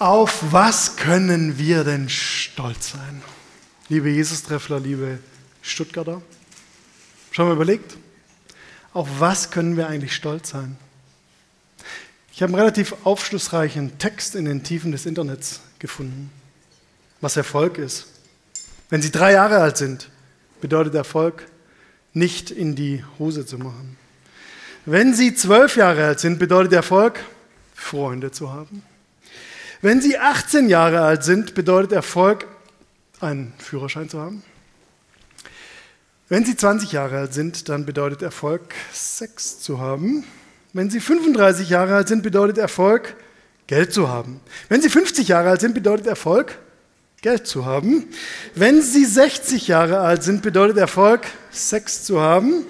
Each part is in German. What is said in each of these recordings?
Auf was können wir denn stolz sein? Liebe Jesus-Treffler, liebe Stuttgarter, schon mal überlegt, auf was können wir eigentlich stolz sein? Ich habe einen relativ aufschlussreichen Text in den Tiefen des Internets gefunden, was Erfolg ist. Wenn Sie drei Jahre alt sind, bedeutet Erfolg, nicht in die Hose zu machen. Wenn Sie zwölf Jahre alt sind, bedeutet Erfolg, Freunde zu haben. Wenn Sie 18 Jahre alt sind, bedeutet Erfolg, einen Führerschein zu haben. Wenn Sie 20 Jahre alt sind, dann bedeutet Erfolg, Sex zu haben. Wenn Sie 35 Jahre alt sind, bedeutet Erfolg, Geld zu haben. Wenn Sie 50 Jahre alt sind, bedeutet Erfolg, Geld zu haben. Wenn Sie 60 Jahre alt sind, bedeutet Erfolg, Sex zu haben.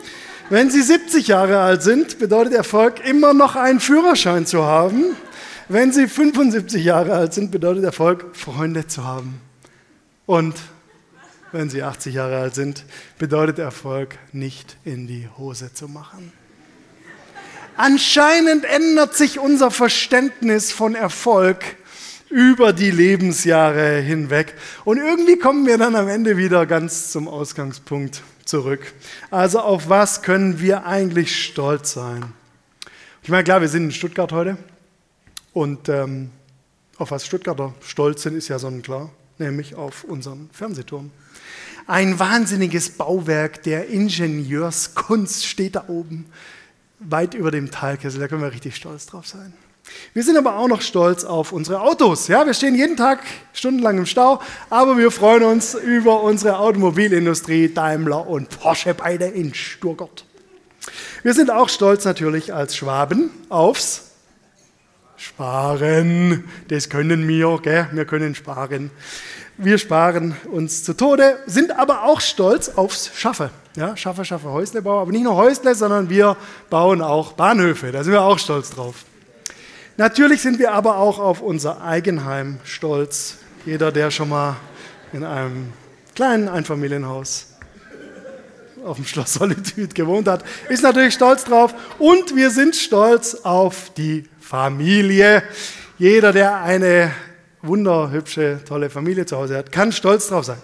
Wenn Sie 70 Jahre alt sind, bedeutet Erfolg, immer noch einen Führerschein zu haben. Wenn Sie 75 Jahre alt sind, bedeutet Erfolg, Freunde zu haben. Und wenn Sie 80 Jahre alt sind, bedeutet Erfolg, nicht in die Hose zu machen. Anscheinend ändert sich unser Verständnis von Erfolg über die Lebensjahre hinweg. Und irgendwie kommen wir dann am Ende wieder ganz zum Ausgangspunkt zurück. Also auf was können wir eigentlich stolz sein? Ich meine, klar, wir sind in Stuttgart heute. Und ähm, auf was Stuttgarter stolz sind, ist ja sonnenklar, nämlich auf unseren Fernsehturm. Ein wahnsinniges Bauwerk der Ingenieurskunst steht da oben, weit über dem Talkessel. Da können wir richtig stolz drauf sein. Wir sind aber auch noch stolz auf unsere Autos. Ja, wir stehen jeden Tag stundenlang im Stau, aber wir freuen uns über unsere Automobilindustrie, Daimler und Porsche beide in Stuttgart. Wir sind auch stolz natürlich als Schwaben aufs Sparen, das können wir, gell? wir können sparen. Wir sparen uns zu Tode, sind aber auch stolz aufs Schaffe. Ja, Schaffe, Schaffe, Häuslebau, aber nicht nur Häusle, sondern wir bauen auch Bahnhöfe, da sind wir auch stolz drauf. Natürlich sind wir aber auch auf unser Eigenheim stolz. Jeder, der schon mal in einem kleinen Einfamilienhaus auf dem Schloss Solitude gewohnt hat, ist natürlich stolz drauf. Und wir sind stolz auf die Familie. Jeder, der eine wunderhübsche, tolle Familie zu Hause hat, kann stolz drauf sein.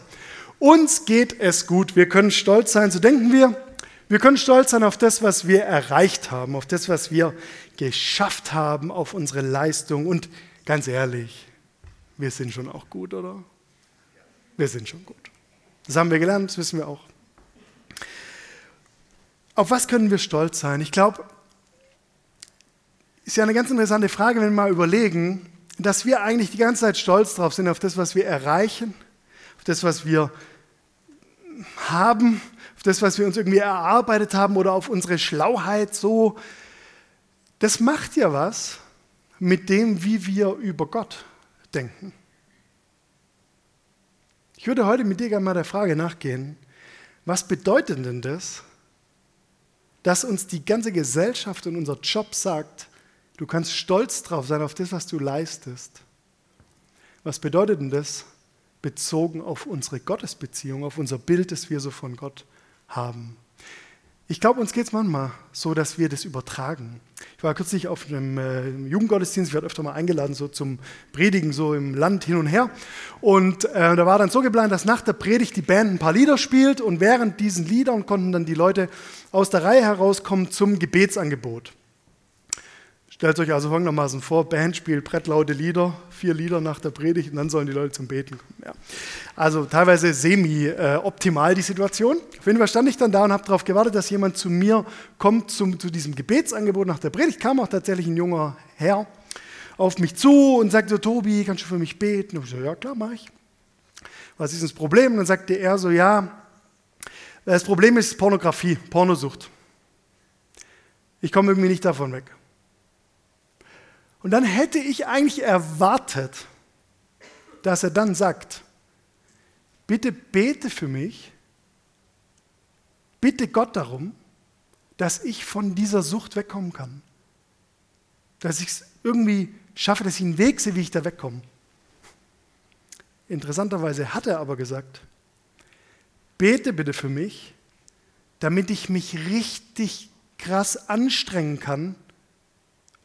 Uns geht es gut. Wir können stolz sein, so denken wir. Wir können stolz sein auf das, was wir erreicht haben, auf das, was wir geschafft haben, auf unsere Leistung. Und ganz ehrlich, wir sind schon auch gut, oder? Wir sind schon gut. Das haben wir gelernt, das wissen wir auch. Auf was können wir stolz sein? Ich glaube, ist ja eine ganz interessante Frage, wenn wir mal überlegen, dass wir eigentlich die ganze Zeit stolz drauf sind, auf das, was wir erreichen, auf das, was wir haben, auf das, was wir uns irgendwie erarbeitet haben oder auf unsere Schlauheit so. Das macht ja was mit dem, wie wir über Gott denken. Ich würde heute mit dir gerne mal der Frage nachgehen, was bedeutet denn das, dass uns die ganze Gesellschaft und unser Job sagt, Du kannst stolz drauf sein auf das, was du leistest. Was bedeutet denn das bezogen auf unsere Gottesbeziehung, auf unser Bild, das wir so von Gott haben? Ich glaube, uns geht es manchmal so, dass wir das übertragen. Ich war kürzlich auf einem äh, Jugendgottesdienst, ich werde öfter mal eingeladen, so zum Predigen, so im Land hin und her. Und äh, da war dann so geplant, dass nach der Predigt die Band ein paar Lieder spielt und während diesen Liedern konnten dann die Leute aus der Reihe herauskommen zum Gebetsangebot. Stellt euch also folgendermaßen vor, Band spielt brettlaute Lieder, vier Lieder nach der Predigt und dann sollen die Leute zum Beten kommen. Ja. Also teilweise semi-optimal die Situation. Auf jeden Fall stand ich dann da und habe darauf gewartet, dass jemand zu mir kommt zum, zu diesem Gebetsangebot nach der Predigt. Kam auch tatsächlich ein junger Herr auf mich zu und sagte so, Tobi, kannst du für mich beten? Und ich so, ja klar, mache ich. Was ist das Problem? Und dann sagte er so, ja, das Problem ist Pornografie, Pornosucht. Ich komme irgendwie nicht davon weg. Und dann hätte ich eigentlich erwartet, dass er dann sagt, bitte bete für mich, bitte Gott darum, dass ich von dieser Sucht wegkommen kann. Dass ich es irgendwie schaffe, dass ich einen Weg sehe, wie ich da wegkomme. Interessanterweise hat er aber gesagt, bete bitte für mich, damit ich mich richtig krass anstrengen kann,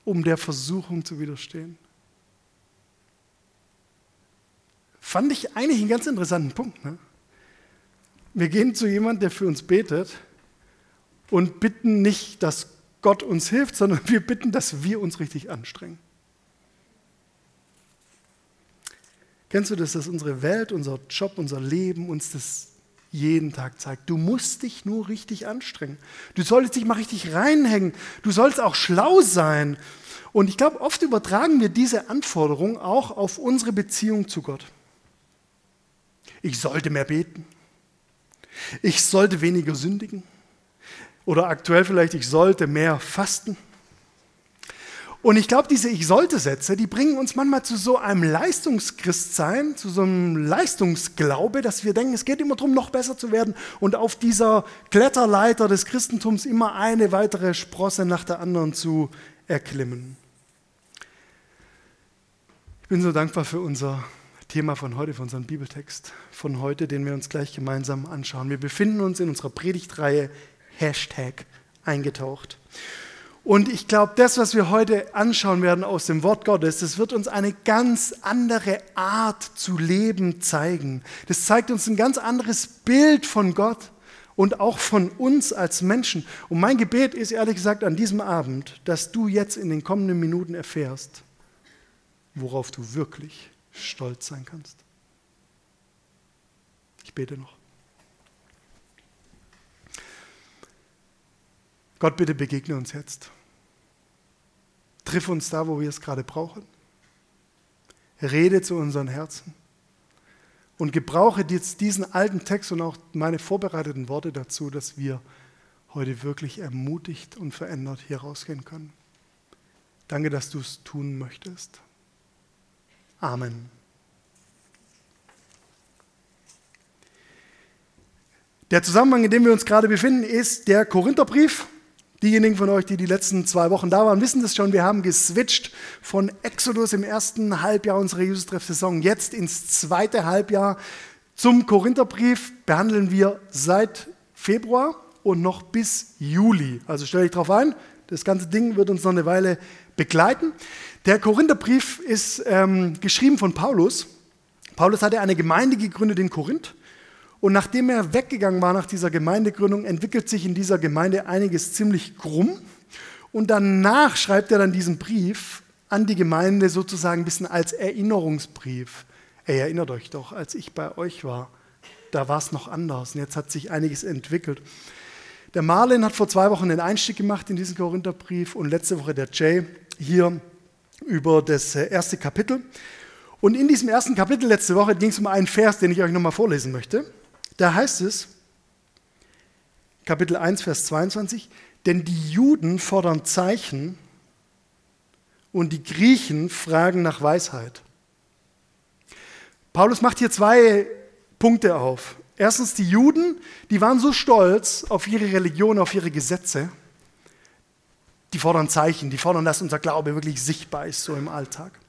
um der Versuchung zu widerstehen. fand ich eigentlich einen ganz interessanten Punkt. Ne? Wir gehen zu jemandem, der für uns betet und bitten nicht, dass Gott uns hilft, sondern wir bitten, dass wir uns richtig anstrengen. Kennst du das, dass unsere Welt, unser Job, unser Leben uns das jeden Tag zeigt? Du musst dich nur richtig anstrengen. Du solltest dich mal richtig reinhängen. Du sollst auch schlau sein. Und ich glaube, oft übertragen wir diese Anforderung auch auf unsere Beziehung zu Gott. Ich sollte mehr beten. Ich sollte weniger sündigen. Oder aktuell vielleicht, ich sollte mehr fasten. Und ich glaube, diese Ich sollte Sätze, die bringen uns manchmal zu so einem Leistungschristsein, zu so einem Leistungsglaube, dass wir denken, es geht immer darum, noch besser zu werden und auf dieser Kletterleiter des Christentums immer eine weitere Sprosse nach der anderen zu erklimmen. Ich bin so dankbar für unser Thema von heute, für unseren Bibeltext von heute, den wir uns gleich gemeinsam anschauen. Wir befinden uns in unserer Predigtreihe Hashtag eingetaucht. Und ich glaube, das, was wir heute anschauen werden aus dem Wort Gottes, das wird uns eine ganz andere Art zu leben zeigen. Das zeigt uns ein ganz anderes Bild von Gott und auch von uns als Menschen. Und mein Gebet ist ehrlich gesagt an diesem Abend, dass du jetzt in den kommenden Minuten erfährst, worauf du wirklich stolz sein kannst. Ich bete noch. Gott, bitte begegne uns jetzt. Triff uns da, wo wir es gerade brauchen. Rede zu unseren Herzen. Und gebrauche jetzt diesen alten Text und auch meine vorbereiteten Worte dazu, dass wir heute wirklich ermutigt und verändert hier rausgehen können. Danke, dass du es tun möchtest. Amen. Der Zusammenhang, in dem wir uns gerade befinden, ist der Korintherbrief. Diejenigen von euch, die die letzten zwei Wochen da waren, wissen das schon. Wir haben geswitcht von Exodus im ersten Halbjahr unserer Jesus-Treff-Saison jetzt ins zweite Halbjahr. Zum Korintherbrief behandeln wir seit Februar und noch bis Juli. Also stell dich darauf ein, das ganze Ding wird uns noch eine Weile begleiten. Der Korintherbrief ist ähm, geschrieben von Paulus. Paulus hatte eine Gemeinde gegründet in Korinth und nachdem er weggegangen war nach dieser Gemeindegründung, entwickelt sich in dieser Gemeinde einiges ziemlich krumm. Und danach schreibt er dann diesen Brief an die Gemeinde sozusagen ein bisschen als Erinnerungsbrief. Ey, erinnert euch doch, als ich bei euch war, da war es noch anders und jetzt hat sich einiges entwickelt. Der Marlin hat vor zwei Wochen den Einstieg gemacht in diesen Korintherbrief und letzte Woche der Jay hier über das äh, erste Kapitel. Und in diesem ersten Kapitel letzte Woche ging es um einen Vers, den ich euch nochmal vorlesen möchte. Da heißt es, Kapitel 1, Vers 22, denn die Juden fordern Zeichen und die Griechen fragen nach Weisheit. Paulus macht hier zwei Punkte auf. Erstens, die Juden, die waren so stolz auf ihre Religion, auf ihre Gesetze, die fordern Zeichen, die fordern, dass unser Glaube wirklich sichtbar ist, so im Alltag.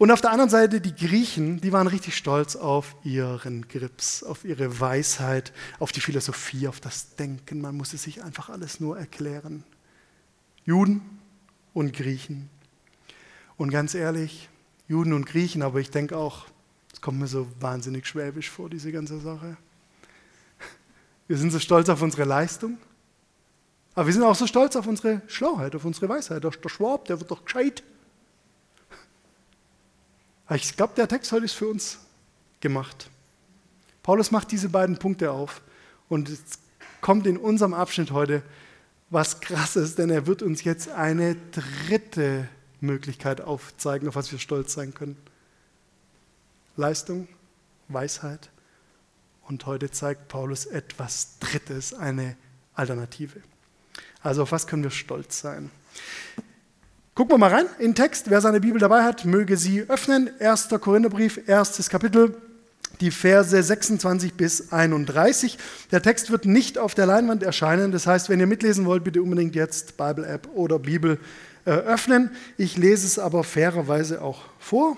Und auf der anderen Seite die Griechen, die waren richtig stolz auf ihren Grips, auf ihre Weisheit, auf die Philosophie, auf das Denken. Man muss es sich einfach alles nur erklären. Juden und Griechen. Und ganz ehrlich, Juden und Griechen, aber ich denke auch, es kommt mir so wahnsinnig schwäbisch vor, diese ganze Sache. Wir sind so stolz auf unsere Leistung, aber wir sind auch so stolz auf unsere Schlauheit, auf unsere Weisheit. Der Schwab, der wird doch gescheit. Ich glaube, der Text heute ist für uns gemacht. Paulus macht diese beiden Punkte auf und es kommt in unserem Abschnitt heute was Krasses, denn er wird uns jetzt eine dritte Möglichkeit aufzeigen, auf was wir stolz sein können. Leistung, Weisheit und heute zeigt Paulus etwas Drittes, eine Alternative. Also auf was können wir stolz sein? Gucken wir mal rein in den Text. Wer seine Bibel dabei hat, möge sie öffnen. 1. Korintherbrief, erstes Kapitel, die Verse 26 bis 31. Der Text wird nicht auf der Leinwand erscheinen. Das heißt, wenn ihr mitlesen wollt, bitte unbedingt jetzt Bible-App oder Bibel äh, öffnen. Ich lese es aber fairerweise auch vor.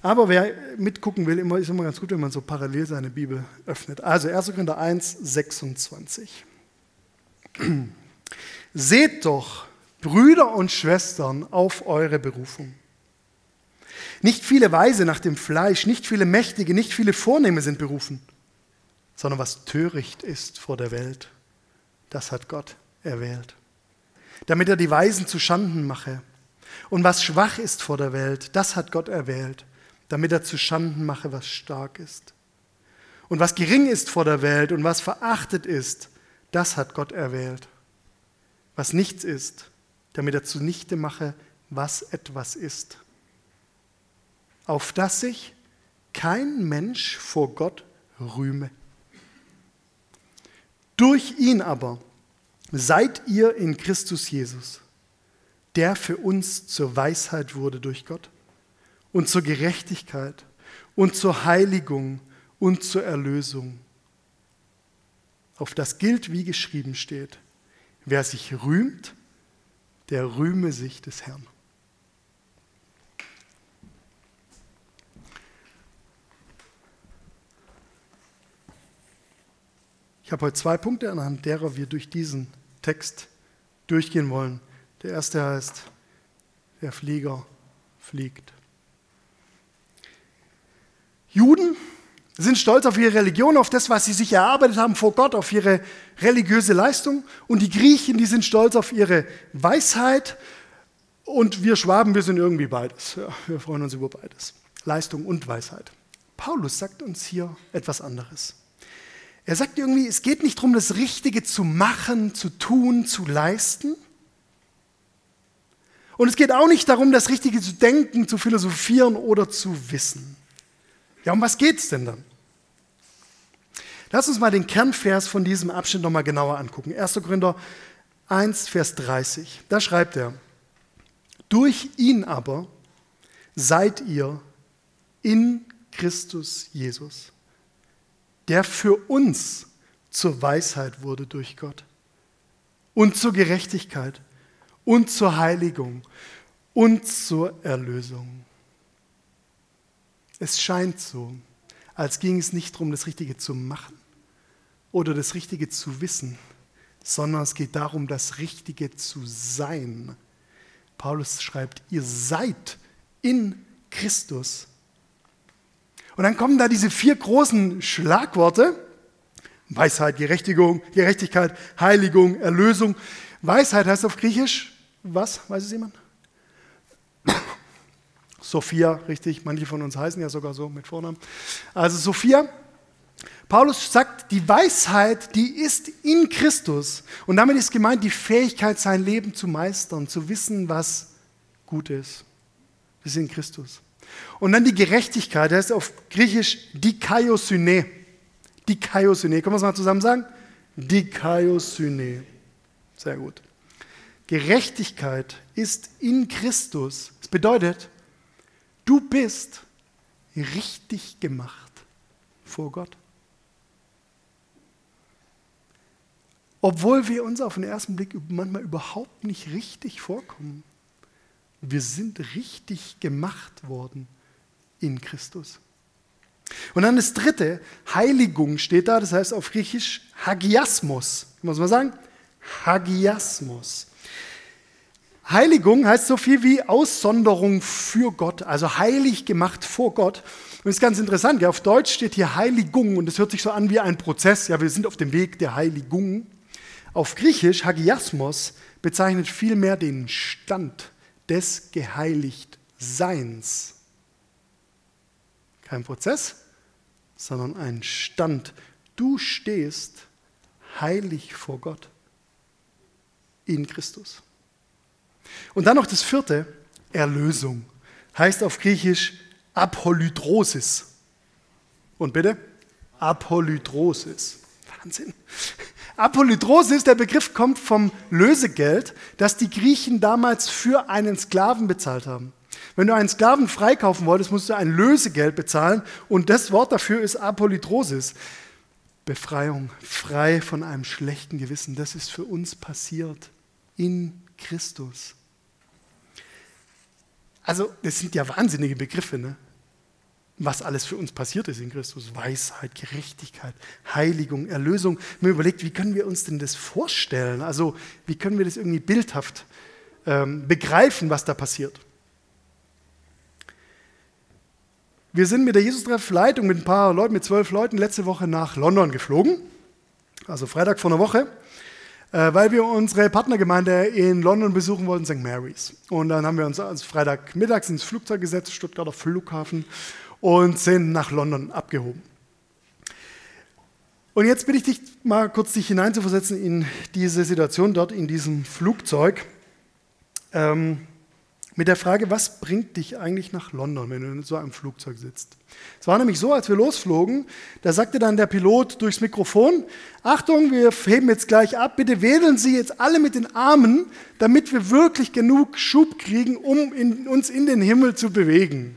Aber wer mitgucken will, ist immer ganz gut, wenn man so parallel seine Bibel öffnet. Also 1. Korinther 1, 26. Seht doch, Brüder und Schwestern, auf eure Berufung. Nicht viele Weise nach dem Fleisch, nicht viele Mächtige, nicht viele Vornehme sind berufen, sondern was töricht ist vor der Welt, das hat Gott erwählt, damit er die Weisen zu Schanden mache. Und was schwach ist vor der Welt, das hat Gott erwählt, damit er zu Schanden mache, was stark ist. Und was gering ist vor der Welt und was verachtet ist, das hat Gott erwählt. Was nichts ist, damit er zunichte mache, was etwas ist. Auf dass sich kein Mensch vor Gott rühme. Durch ihn aber seid ihr in Christus Jesus, der für uns zur Weisheit wurde durch Gott und zur Gerechtigkeit und zur Heiligung und zur Erlösung. Auf das gilt, wie geschrieben steht, wer sich rühmt, der rühme sich des Herrn. Ich habe heute zwei Punkte, anhand derer wir durch diesen Text durchgehen wollen. Der erste heißt, der Flieger fliegt. Juden sind stolz auf ihre Religion, auf das, was sie sich erarbeitet haben vor Gott, auf ihre religiöse Leistung. Und die Griechen, die sind stolz auf ihre Weisheit. Und wir Schwaben, wir sind irgendwie beides. Ja, wir freuen uns über beides. Leistung und Weisheit. Paulus sagt uns hier etwas anderes. Er sagt irgendwie, es geht nicht darum, das Richtige zu machen, zu tun, zu leisten. Und es geht auch nicht darum, das Richtige zu denken, zu philosophieren oder zu wissen. Ja, um was geht es denn dann? Lass uns mal den Kernvers von diesem Abschnitt nochmal genauer angucken. 1. Korinther 1, Vers 30. Da schreibt er, durch ihn aber seid ihr in Christus Jesus, der für uns zur Weisheit wurde durch Gott und zur Gerechtigkeit und zur Heiligung und zur Erlösung. Es scheint so, als ging es nicht darum, das Richtige zu machen oder das Richtige zu wissen, sondern es geht darum, das Richtige zu sein. Paulus schreibt, ihr seid in Christus. Und dann kommen da diese vier großen Schlagworte. Weisheit, Gerechtigung, Gerechtigkeit, Heiligung, Erlösung. Weisheit heißt auf Griechisch, was? Weiß es jemand? Sophia, richtig, manche von uns heißen ja sogar so mit Vornamen. Also Sophia, Paulus sagt, die Weisheit, die ist in Christus. Und damit ist gemeint die Fähigkeit, sein Leben zu meistern, zu wissen, was gut ist. Das ist in Christus. Und dann die Gerechtigkeit, das ist auf Griechisch dikaiosyne. Dikaiosyne, können wir es mal zusammen sagen? Dikaiosyne. Sehr gut. Gerechtigkeit ist in Christus. Das bedeutet, Du bist richtig gemacht vor Gott. Obwohl wir uns auf den ersten Blick manchmal überhaupt nicht richtig vorkommen. Wir sind richtig gemacht worden in Christus. Und dann das dritte, Heiligung steht da, das heißt auf Griechisch Hagiasmos. Muss man sagen? Hagiasmos. Heiligung heißt so viel wie Aussonderung für Gott, also heilig gemacht vor Gott. Und das ist ganz interessant, ja, auf Deutsch steht hier Heiligung und es hört sich so an wie ein Prozess. Ja, wir sind auf dem Weg der Heiligung. Auf Griechisch, Hagiasmos, bezeichnet vielmehr den Stand des Geheiligtseins. Kein Prozess, sondern ein Stand. Du stehst heilig vor Gott in Christus. Und dann noch das vierte, Erlösung. Heißt auf Griechisch Apolytrosis. Und bitte? Apolytrosis. Wahnsinn. Apolytrosis, der Begriff kommt vom Lösegeld, das die Griechen damals für einen Sklaven bezahlt haben. Wenn du einen Sklaven freikaufen wolltest, musst du ein Lösegeld bezahlen und das Wort dafür ist Apolytrosis. Befreiung, frei von einem schlechten Gewissen. Das ist für uns passiert in Christus. Also, das sind ja wahnsinnige Begriffe, ne? was alles für uns passiert ist in Christus. Weisheit, Gerechtigkeit, Heiligung, Erlösung. Mir überlegt, wie können wir uns denn das vorstellen? Also, wie können wir das irgendwie bildhaft ähm, begreifen, was da passiert? Wir sind mit der Jesus-Treff-Leitung mit ein paar Leuten, mit zwölf Leuten, letzte Woche nach London geflogen. Also Freitag vor einer Woche. Äh, weil wir unsere Partnergemeinde in London besuchen wollten, St. Mary's. Und dann haben wir uns also Freitagmittags ins Flugzeug gesetzt, Stuttgarter Flughafen, und sind nach London abgehoben. Und jetzt bitte ich dich mal kurz dich hineinzuversetzen in diese Situation dort in diesem Flugzeug. Ähm, mit der Frage, was bringt dich eigentlich nach London, wenn du in so einem Flugzeug sitzt? Es war nämlich so, als wir losflogen, da sagte dann der Pilot durchs Mikrofon, Achtung, wir heben jetzt gleich ab, bitte wedeln Sie jetzt alle mit den Armen, damit wir wirklich genug Schub kriegen, um in, uns in den Himmel zu bewegen.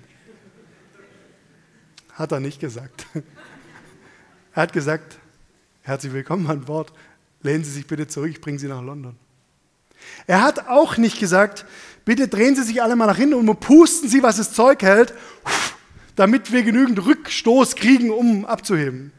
Hat er nicht gesagt. Er hat gesagt, herzlich willkommen an Bord, lehnen Sie sich bitte zurück, ich bringe Sie nach London. Er hat auch nicht gesagt, bitte drehen Sie sich alle mal nach hinten und pusten Sie, was das Zeug hält, damit wir genügend Rückstoß kriegen, um abzuheben.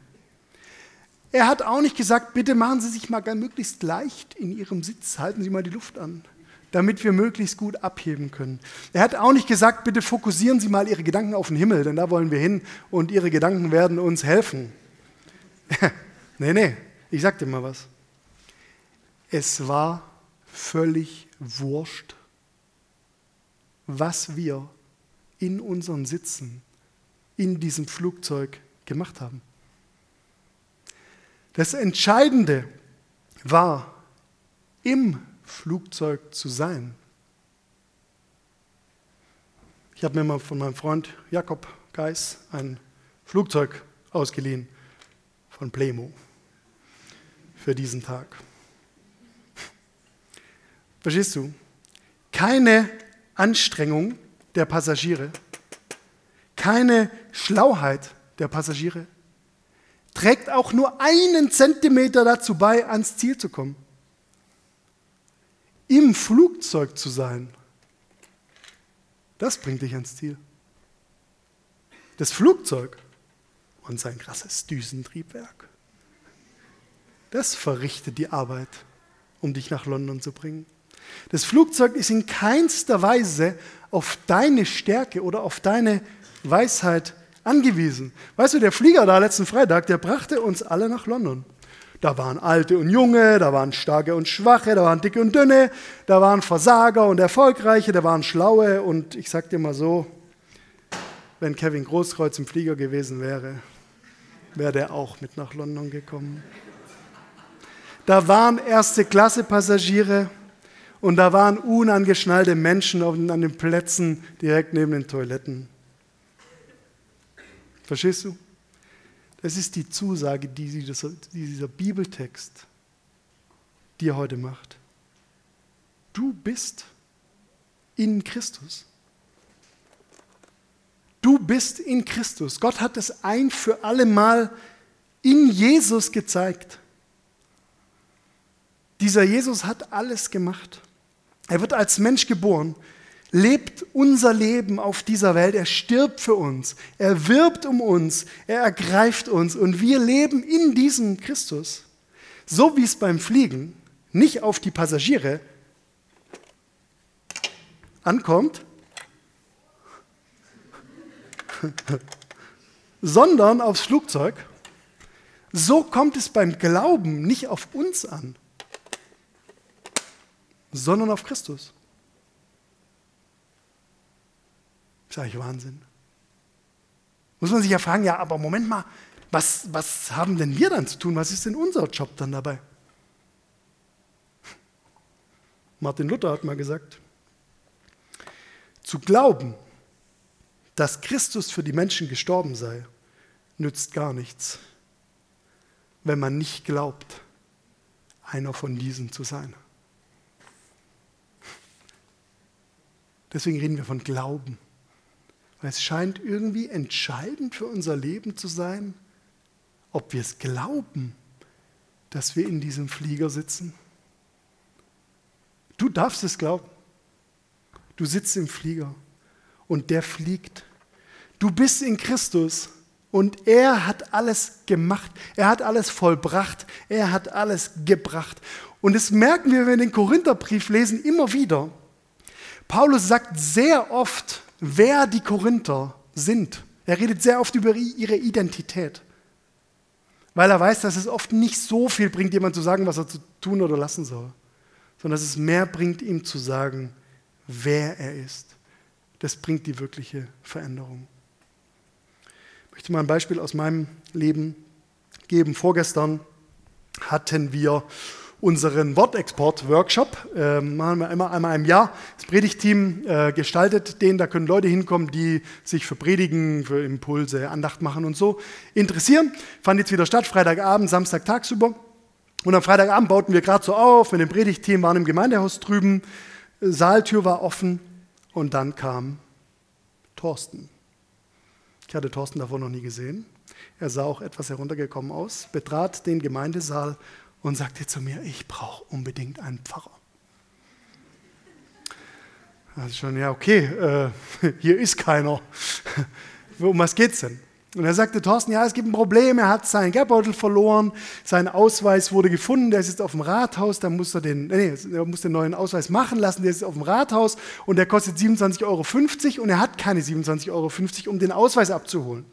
Er hat auch nicht gesagt, bitte machen Sie sich mal möglichst leicht in Ihrem Sitz, halten Sie mal die Luft an, damit wir möglichst gut abheben können. Er hat auch nicht gesagt, bitte fokussieren Sie mal Ihre Gedanken auf den Himmel, denn da wollen wir hin und Ihre Gedanken werden uns helfen. nee, nee, ich sag dir mal was. Es war völlig wurscht, was wir in unseren Sitzen in diesem Flugzeug gemacht haben. Das Entscheidende war, im Flugzeug zu sein. Ich habe mir mal von meinem Freund Jakob Geis ein Flugzeug ausgeliehen von Plemo für diesen Tag. Verstehst du? Keine Anstrengung der Passagiere, keine Schlauheit der Passagiere trägt auch nur einen Zentimeter dazu bei, ans Ziel zu kommen. Im Flugzeug zu sein, das bringt dich ans Ziel. Das Flugzeug und sein krasses Düsentriebwerk, das verrichtet die Arbeit, um dich nach London zu bringen. Das Flugzeug ist in keinster Weise auf deine Stärke oder auf deine Weisheit angewiesen. Weißt du, der Flieger da letzten Freitag, der brachte uns alle nach London. Da waren Alte und Junge, da waren Starke und Schwache, da waren Dicke und Dünne, da waren Versager und Erfolgreiche, da waren Schlaue und ich sag dir mal so, wenn Kevin Großkreuz im Flieger gewesen wäre, wäre der auch mit nach London gekommen. Da waren erste Klasse Passagiere, und da waren unangeschnallte Menschen an den Plätzen direkt neben den Toiletten. Verstehst du? Das ist die Zusage, die dieser Bibeltext dir heute macht. Du bist in Christus. Du bist in Christus. Gott hat es ein für alle Mal in Jesus gezeigt. Dieser Jesus hat alles gemacht. Er wird als Mensch geboren, lebt unser Leben auf dieser Welt, er stirbt für uns, er wirbt um uns, er ergreift uns und wir leben in diesem Christus. So wie es beim Fliegen nicht auf die Passagiere ankommt, sondern aufs Flugzeug, so kommt es beim Glauben nicht auf uns an sondern auf Christus. Das ist eigentlich Wahnsinn. Muss man sich ja fragen, ja, aber Moment mal, was, was haben denn wir dann zu tun? Was ist denn unser Job dann dabei? Martin Luther hat mal gesagt, zu glauben, dass Christus für die Menschen gestorben sei, nützt gar nichts, wenn man nicht glaubt, einer von diesen zu sein. Deswegen reden wir von Glauben. Weil es scheint irgendwie entscheidend für unser Leben zu sein, ob wir es glauben, dass wir in diesem Flieger sitzen. Du darfst es glauben. Du sitzt im Flieger und der fliegt. Du bist in Christus und er hat alles gemacht. Er hat alles vollbracht. Er hat alles gebracht. Und das merken wir, wenn wir den Korintherbrief lesen, immer wieder. Paulus sagt sehr oft, wer die Korinther sind, Er redet sehr oft über ihre Identität, weil er weiß, dass es oft nicht so viel bringt, jemand zu sagen, was er zu tun oder lassen soll, sondern dass es mehr bringt, ihm zu sagen, wer er ist. Das bringt die wirkliche Veränderung. Ich möchte mal ein Beispiel aus meinem Leben geben. Vorgestern hatten wir unseren Wortexport-Workshop. Äh, machen wir immer einmal im Jahr. Das Predigteam äh, gestaltet den. Da können Leute hinkommen, die sich für Predigen, für Impulse, Andacht machen und so interessieren. Fand jetzt wieder statt, Freitagabend, Samstag tagsüber. Und am Freitagabend bauten wir gerade so auf mit dem Predigteam, waren im Gemeindehaus drüben. Saaltür war offen und dann kam Thorsten. Ich hatte Thorsten davor noch nie gesehen. Er sah auch etwas heruntergekommen aus, betrat den Gemeindesaal und sagte zu mir, ich brauche unbedingt einen Pfarrer. Also schon, ja, okay, äh, hier ist keiner. um was geht's denn? Und er sagte, Thorsten, ja, es gibt ein Problem, er hat seinen Geldbeutel verloren, sein Ausweis wurde gefunden, der ist jetzt auf dem Rathaus, da muss er den, nee, er muss den neuen Ausweis machen lassen, der ist auf dem Rathaus und der kostet 27,50 Euro und er hat keine 27,50 Euro, um den Ausweis abzuholen.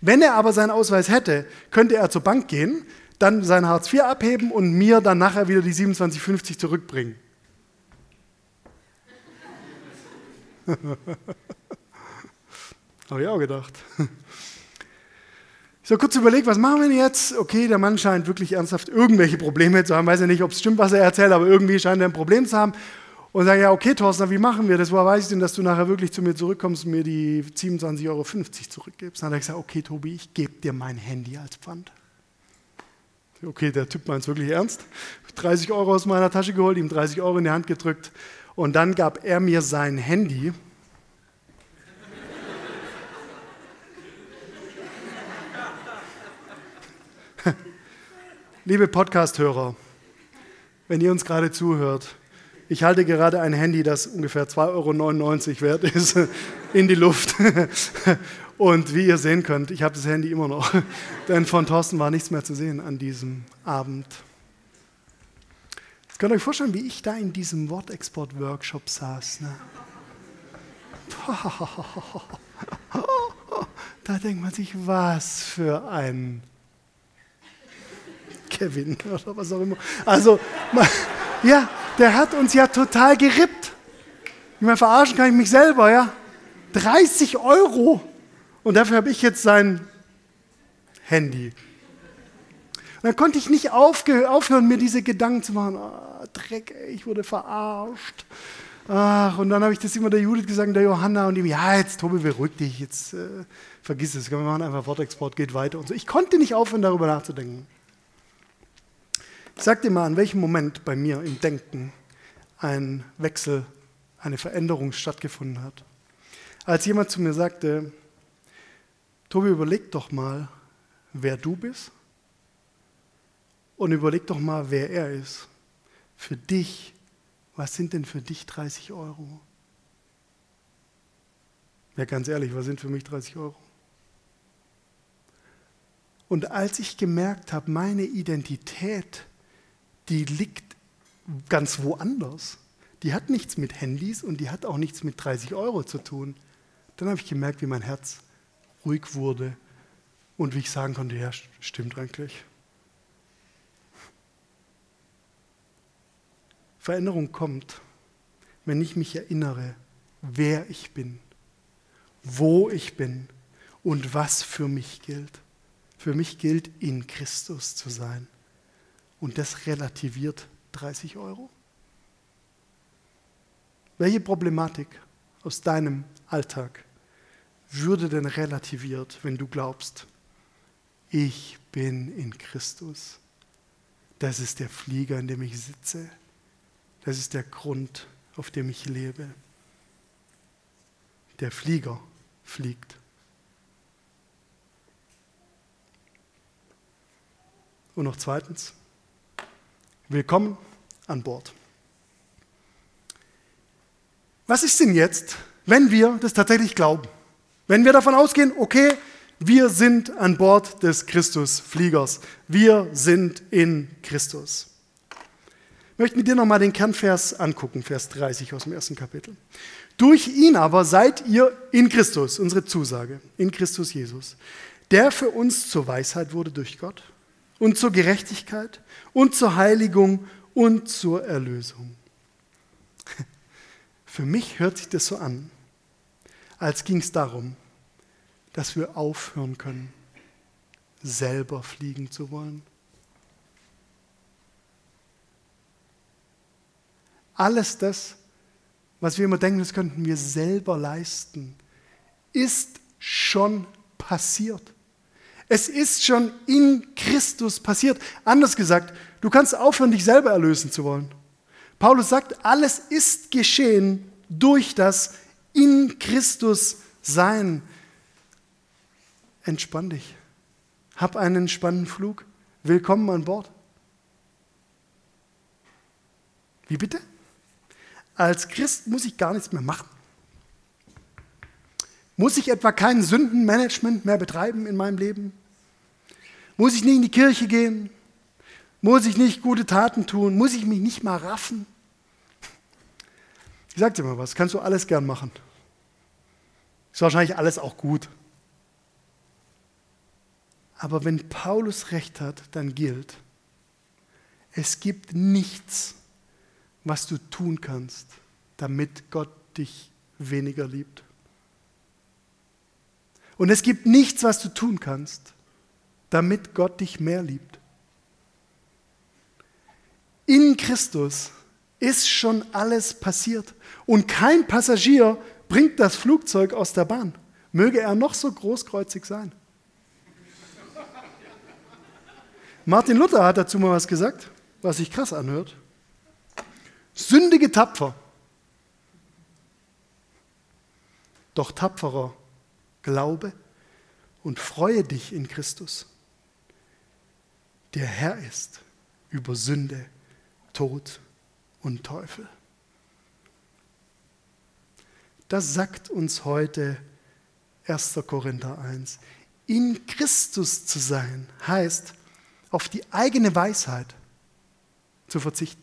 Wenn er aber seinen Ausweis hätte, könnte er zur Bank gehen, dann sein Hartz IV abheben und mir dann nachher wieder die 27,50 zurückbringen. Habe ich auch gedacht. Ich habe kurz überlegt, was machen wir denn jetzt? Okay, der Mann scheint wirklich ernsthaft irgendwelche Probleme zu haben. Weiß ja nicht, ob es stimmt, was er erzählt, aber irgendwie scheint er ein Problem zu haben. Und sage, ja, okay, Thorsten, wie machen wir das? Woher weiß ich denn, dass du nachher wirklich zu mir zurückkommst und mir die 27,50 Euro zurückgibst? Dann hat er gesagt, okay, Tobi, ich gebe dir mein Handy als Pfand. Okay, der Typ meint es wirklich ernst. 30 Euro aus meiner Tasche geholt, ihm 30 Euro in die Hand gedrückt und dann gab er mir sein Handy Liebe Podcast-Hörer, wenn ihr uns gerade zuhört, ich halte gerade ein Handy, das ungefähr 2,99 Euro wert ist, in die Luft. Und wie ihr sehen könnt, ich habe das Handy immer noch, denn von Thorsten war nichts mehr zu sehen an diesem Abend. Jetzt könnt ihr euch vorstellen, wie ich da in diesem Wortexport-Workshop saß. Ne? Da denkt man sich, was für ein Kevin oder was auch immer. Also, ja, der hat uns ja total gerippt. Ich meine, verarschen kann ich mich selber, ja. 30 Euro. Und dafür habe ich jetzt sein Handy. Und dann konnte ich nicht aufhören, mir diese Gedanken zu machen. Oh, Dreck, ey, ich wurde verarscht. Ach, und dann habe ich das immer der Judith gesagt, der Johanna und ihm, ja, jetzt Tobi, beruhig dich, jetzt äh, vergiss es, wir machen einfach Wortexport, geht weiter und so. Ich konnte nicht aufhören, darüber nachzudenken. Sag dir mal, an welchem Moment bei mir im Denken ein Wechsel, eine Veränderung stattgefunden hat. Als jemand zu mir sagte, Tobi, überleg doch mal, wer du bist und überleg doch mal, wer er ist. Für dich, was sind denn für dich 30 Euro? Ja, ganz ehrlich, was sind für mich 30 Euro? Und als ich gemerkt habe, meine Identität die liegt ganz woanders. Die hat nichts mit Handys und die hat auch nichts mit 30 Euro zu tun. Dann habe ich gemerkt, wie mein Herz ruhig wurde und wie ich sagen konnte, ja, stimmt eigentlich. Veränderung kommt, wenn ich mich erinnere, wer ich bin, wo ich bin und was für mich gilt. Für mich gilt, in Christus zu sein. Und das relativiert 30 Euro. Welche Problematik aus deinem Alltag würde denn relativiert, wenn du glaubst, ich bin in Christus? Das ist der Flieger, in dem ich sitze. Das ist der Grund, auf dem ich lebe. Der Flieger fliegt. Und noch zweitens, Willkommen an Bord. Was ist denn jetzt, wenn wir das tatsächlich glauben? Wenn wir davon ausgehen, okay, wir sind an Bord des Christusfliegers. Wir sind in Christus. Ich möchte mit dir nochmal den Kernvers angucken, Vers 30 aus dem ersten Kapitel. Durch ihn aber seid ihr in Christus, unsere Zusage, in Christus Jesus, der für uns zur Weisheit wurde durch Gott und zur Gerechtigkeit und zur Heiligung und zur Erlösung. Für mich hört sich das so an, als ging es darum, dass wir aufhören können, selber fliegen zu wollen. Alles das, was wir immer denken, das könnten wir selber leisten, ist schon passiert. Es ist schon in Christus passiert. Anders gesagt, du kannst aufhören, dich selber erlösen zu wollen. Paulus sagt, alles ist geschehen durch das in Christus sein. Entspann dich. Hab einen entspannten Flug. Willkommen an Bord. Wie bitte? Als Christ muss ich gar nichts mehr machen. Muss ich etwa kein Sündenmanagement mehr betreiben in meinem Leben? Muss ich nicht in die Kirche gehen? Muss ich nicht gute Taten tun? Muss ich mich nicht mal raffen? Ich sag dir mal was, kannst du alles gern machen. Ist wahrscheinlich alles auch gut. Aber wenn Paulus recht hat, dann gilt, es gibt nichts, was du tun kannst, damit Gott dich weniger liebt. Und es gibt nichts, was du tun kannst, damit Gott dich mehr liebt. In Christus ist schon alles passiert. Und kein Passagier bringt das Flugzeug aus der Bahn. Möge er noch so großkreuzig sein. Martin Luther hat dazu mal was gesagt, was sich krass anhört. Sündige tapfer, doch tapferer Glaube und freue dich in Christus, der Herr ist über Sünde, Tod und Teufel. Das sagt uns heute 1. Korinther 1. In Christus zu sein heißt, auf die eigene Weisheit zu verzichten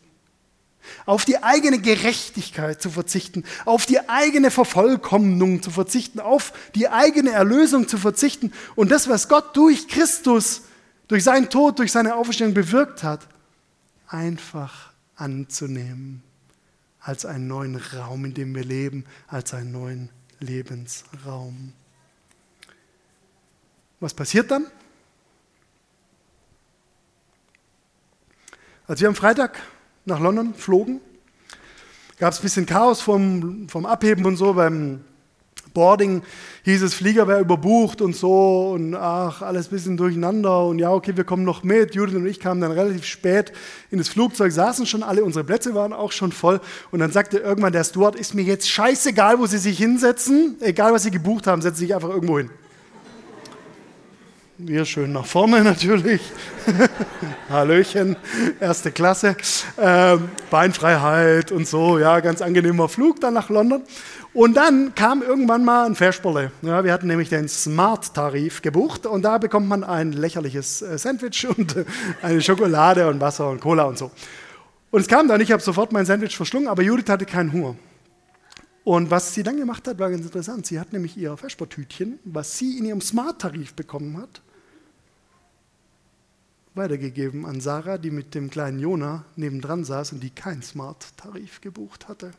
auf die eigene Gerechtigkeit zu verzichten, auf die eigene Vervollkommnung zu verzichten, auf die eigene Erlösung zu verzichten und das, was Gott durch Christus, durch seinen Tod, durch seine Auferstehung bewirkt hat, einfach anzunehmen als einen neuen Raum, in dem wir leben, als einen neuen Lebensraum. Was passiert dann? Als wir am Freitag nach London flogen. Gab es ein bisschen Chaos vom, vom Abheben und so. Beim Boarding hieß es, Flieger wäre überbucht und so und ach, alles ein bisschen durcheinander und ja, okay, wir kommen noch mit. Judith und ich kamen dann relativ spät in das Flugzeug, saßen schon alle, unsere Plätze waren auch schon voll und dann sagte irgendwann der Steward, ist mir jetzt scheißegal, wo Sie sich hinsetzen, egal was Sie gebucht haben, setzen Sie sich einfach irgendwo hin. Wir schön nach vorne natürlich. Hallöchen, erste Klasse. Ähm, Beinfreiheit und so, ja, ganz angenehmer Flug dann nach London. Und dann kam irgendwann mal ein Versperle. Ja, wir hatten nämlich den Smart-Tarif gebucht und da bekommt man ein lächerliches äh, Sandwich und äh, eine Schokolade und Wasser und Cola und so. Und es kam dann, ich habe sofort mein Sandwich verschlungen, aber Judith hatte keinen Hunger. Und was sie dann gemacht hat, war ganz interessant. Sie hat nämlich ihr Vespertütchen, was sie in ihrem Smart-Tarif bekommen hat, weitergegeben an Sarah, die mit dem kleinen Jona nebendran saß und die keinen Smart-Tarif gebucht hatte.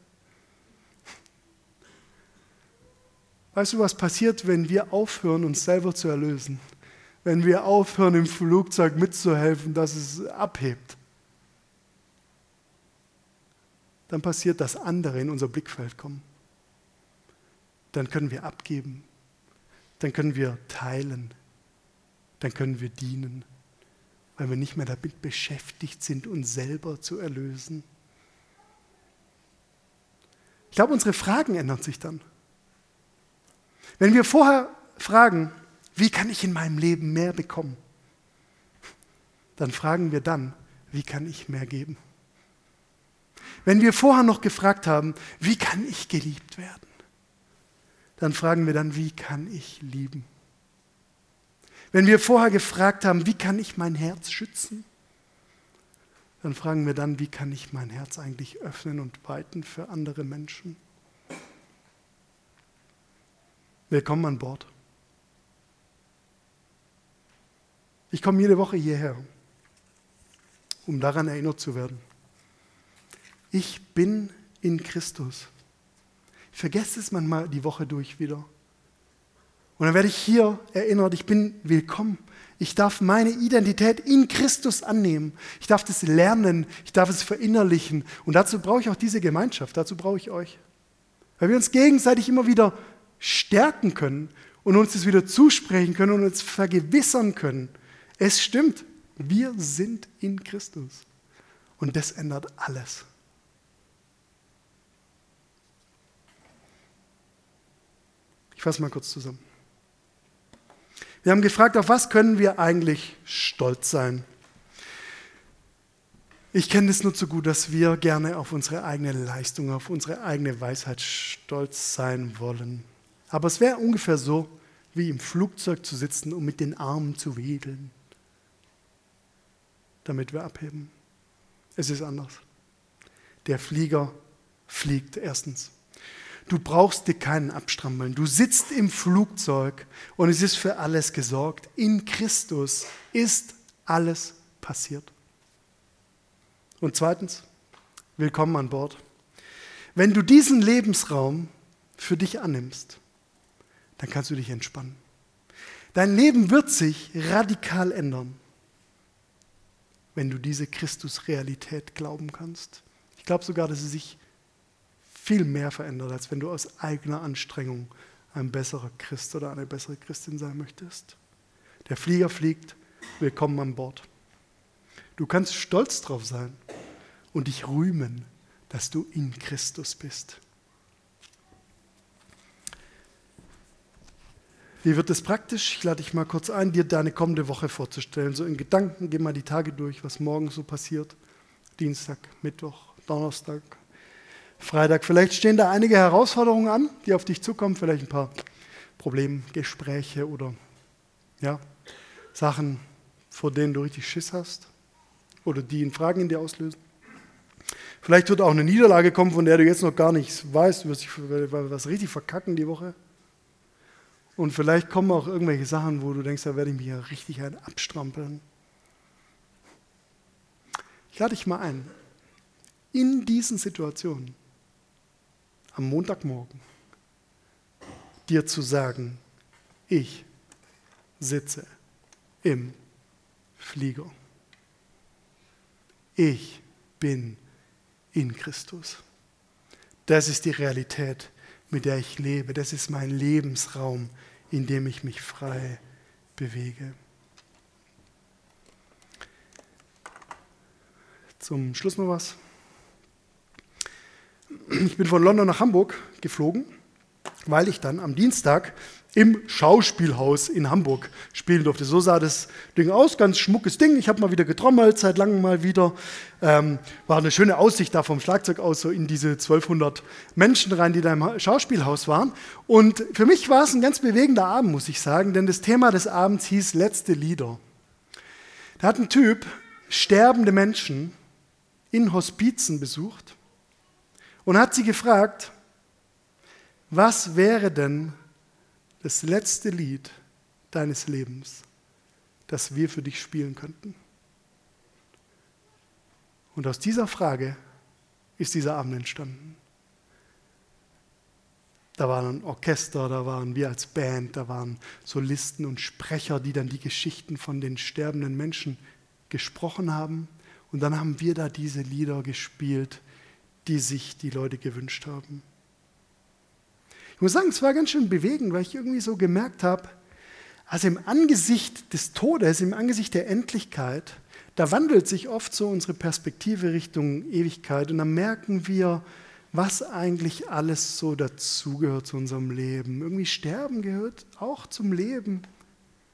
Weißt du, was passiert, wenn wir aufhören, uns selber zu erlösen? Wenn wir aufhören, im Flugzeug mitzuhelfen, dass es abhebt? Dann passiert, dass andere in unser Blickfeld kommen dann können wir abgeben, dann können wir teilen, dann können wir dienen, weil wir nicht mehr damit beschäftigt sind, uns selber zu erlösen. Ich glaube, unsere Fragen ändern sich dann. Wenn wir vorher fragen, wie kann ich in meinem Leben mehr bekommen, dann fragen wir dann, wie kann ich mehr geben? Wenn wir vorher noch gefragt haben, wie kann ich geliebt werden? dann fragen wir dann, wie kann ich lieben? Wenn wir vorher gefragt haben, wie kann ich mein Herz schützen, dann fragen wir dann, wie kann ich mein Herz eigentlich öffnen und weiten für andere Menschen? willkommen an Bord. Ich komme jede Woche hierher, um daran erinnert zu werden. Ich bin in Christus. Ich vergesse es manchmal die Woche durch wieder. Und dann werde ich hier erinnert, ich bin willkommen. Ich darf meine Identität in Christus annehmen. Ich darf das lernen, ich darf es verinnerlichen. Und dazu brauche ich auch diese Gemeinschaft, dazu brauche ich euch. Weil wir uns gegenseitig immer wieder stärken können und uns das wieder zusprechen können und uns vergewissern können. Es stimmt, wir sind in Christus. Und das ändert alles. Ich fasse mal kurz zusammen. Wir haben gefragt, auf was können wir eigentlich stolz sein? Ich kenne es nur zu gut, dass wir gerne auf unsere eigene Leistung, auf unsere eigene Weisheit stolz sein wollen. Aber es wäre ungefähr so, wie im Flugzeug zu sitzen und mit den Armen zu wedeln, damit wir abheben. Es ist anders. Der Flieger fliegt erstens. Du brauchst dir keinen abstrampeln. Du sitzt im Flugzeug und es ist für alles gesorgt. In Christus ist alles passiert. Und zweitens, willkommen an Bord. Wenn du diesen Lebensraum für dich annimmst, dann kannst du dich entspannen. Dein Leben wird sich radikal ändern, wenn du diese Christus-Realität glauben kannst. Ich glaube sogar, dass sie sich viel mehr verändert, als wenn du aus eigener Anstrengung ein besserer Christ oder eine bessere Christin sein möchtest. Der Flieger fliegt, willkommen an Bord. Du kannst stolz drauf sein und dich rühmen, dass du in Christus bist. Wie wird es praktisch? Ich lade dich mal kurz ein, dir deine kommende Woche vorzustellen. So in Gedanken, geh mal die Tage durch, was morgen so passiert. Dienstag, Mittwoch, Donnerstag, Freitag. Vielleicht stehen da einige Herausforderungen an, die auf dich zukommen, vielleicht ein paar Problemgespräche oder ja, Sachen, vor denen du richtig Schiss hast oder die in Fragen in dir auslösen. Vielleicht wird auch eine Niederlage kommen, von der du jetzt noch gar nichts weißt, du wirst dich was richtig verkacken die Woche. Und vielleicht kommen auch irgendwelche Sachen, wo du denkst, da werde ich mich ja richtig ein abstrampeln. Ich lade dich mal ein, in diesen Situationen am Montagmorgen dir zu sagen, ich sitze im Flieger. Ich bin in Christus. Das ist die Realität, mit der ich lebe. Das ist mein Lebensraum, in dem ich mich frei bewege. Zum Schluss noch was. Ich bin von London nach Hamburg geflogen, weil ich dann am Dienstag im Schauspielhaus in Hamburg spielen durfte. So sah das Ding aus, ganz schmuckes Ding. Ich habe mal wieder getrommelt, seit langem mal wieder. Ähm, war eine schöne Aussicht da vom Schlagzeug aus, so in diese 1200 Menschen rein, die da im Schauspielhaus waren. Und für mich war es ein ganz bewegender Abend, muss ich sagen, denn das Thema des Abends hieß Letzte Lieder. Da hat ein Typ sterbende Menschen in Hospizen besucht und hat sie gefragt, was wäre denn das letzte Lied deines Lebens, das wir für dich spielen könnten? Und aus dieser Frage ist dieser Abend entstanden. Da war ein Orchester, da waren wir als Band, da waren Solisten und Sprecher, die dann die Geschichten von den sterbenden Menschen gesprochen haben. Und dann haben wir da diese Lieder gespielt, die sich die Leute gewünscht haben. Ich muss sagen, es war ganz schön bewegend, weil ich irgendwie so gemerkt habe, also im Angesicht des Todes, im Angesicht der Endlichkeit, da wandelt sich oft so unsere Perspektive Richtung Ewigkeit und dann merken wir, was eigentlich alles so dazugehört zu unserem Leben. Irgendwie Sterben gehört auch zum Leben,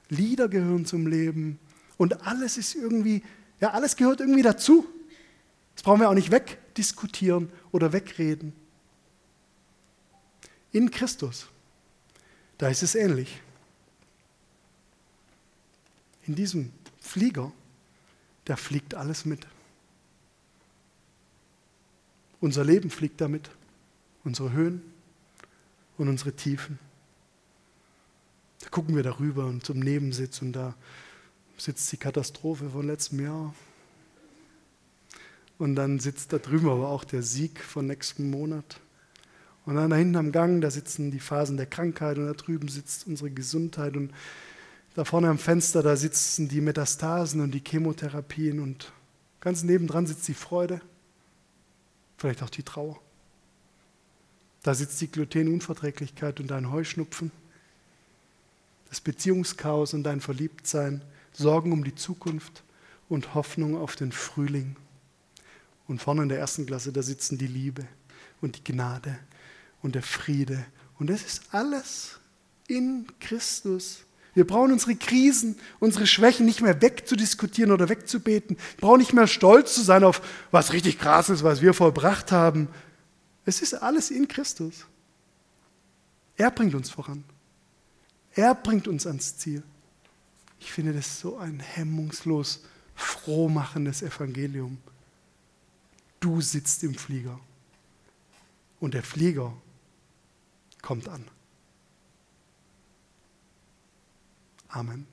Lieder gehören zum Leben und alles ist irgendwie, ja, alles gehört irgendwie dazu. Das brauchen wir auch nicht wegdiskutieren oder wegreden. In Christus, da ist es ähnlich. In diesem Flieger, da fliegt alles mit. Unser Leben fliegt damit, unsere Höhen und unsere Tiefen. Da gucken wir darüber und zum Nebensitz und da sitzt die Katastrophe von letztem Jahr. Und dann sitzt da drüben aber auch der Sieg von nächsten Monat. Und dann da hinten am Gang, da sitzen die Phasen der Krankheit und da drüben sitzt unsere Gesundheit und da vorne am Fenster, da sitzen die Metastasen und die Chemotherapien und ganz nebendran sitzt die Freude, vielleicht auch die Trauer. Da sitzt die Glutenunverträglichkeit und dein Heuschnupfen, das Beziehungschaos und dein Verliebtsein, Sorgen um die Zukunft und Hoffnung auf den Frühling. Und vorne in der ersten Klasse, da sitzen die Liebe und die Gnade und der Friede. Und das ist alles in Christus. Wir brauchen unsere Krisen, unsere Schwächen nicht mehr wegzudiskutieren oder wegzubeten. Wir brauchen nicht mehr stolz zu sein auf was richtig krass ist, was wir vollbracht haben. Es ist alles in Christus. Er bringt uns voran. Er bringt uns ans Ziel. Ich finde das so ein hemmungslos frohmachendes Evangelium. Du sitzt im Flieger und der Flieger kommt an. Amen.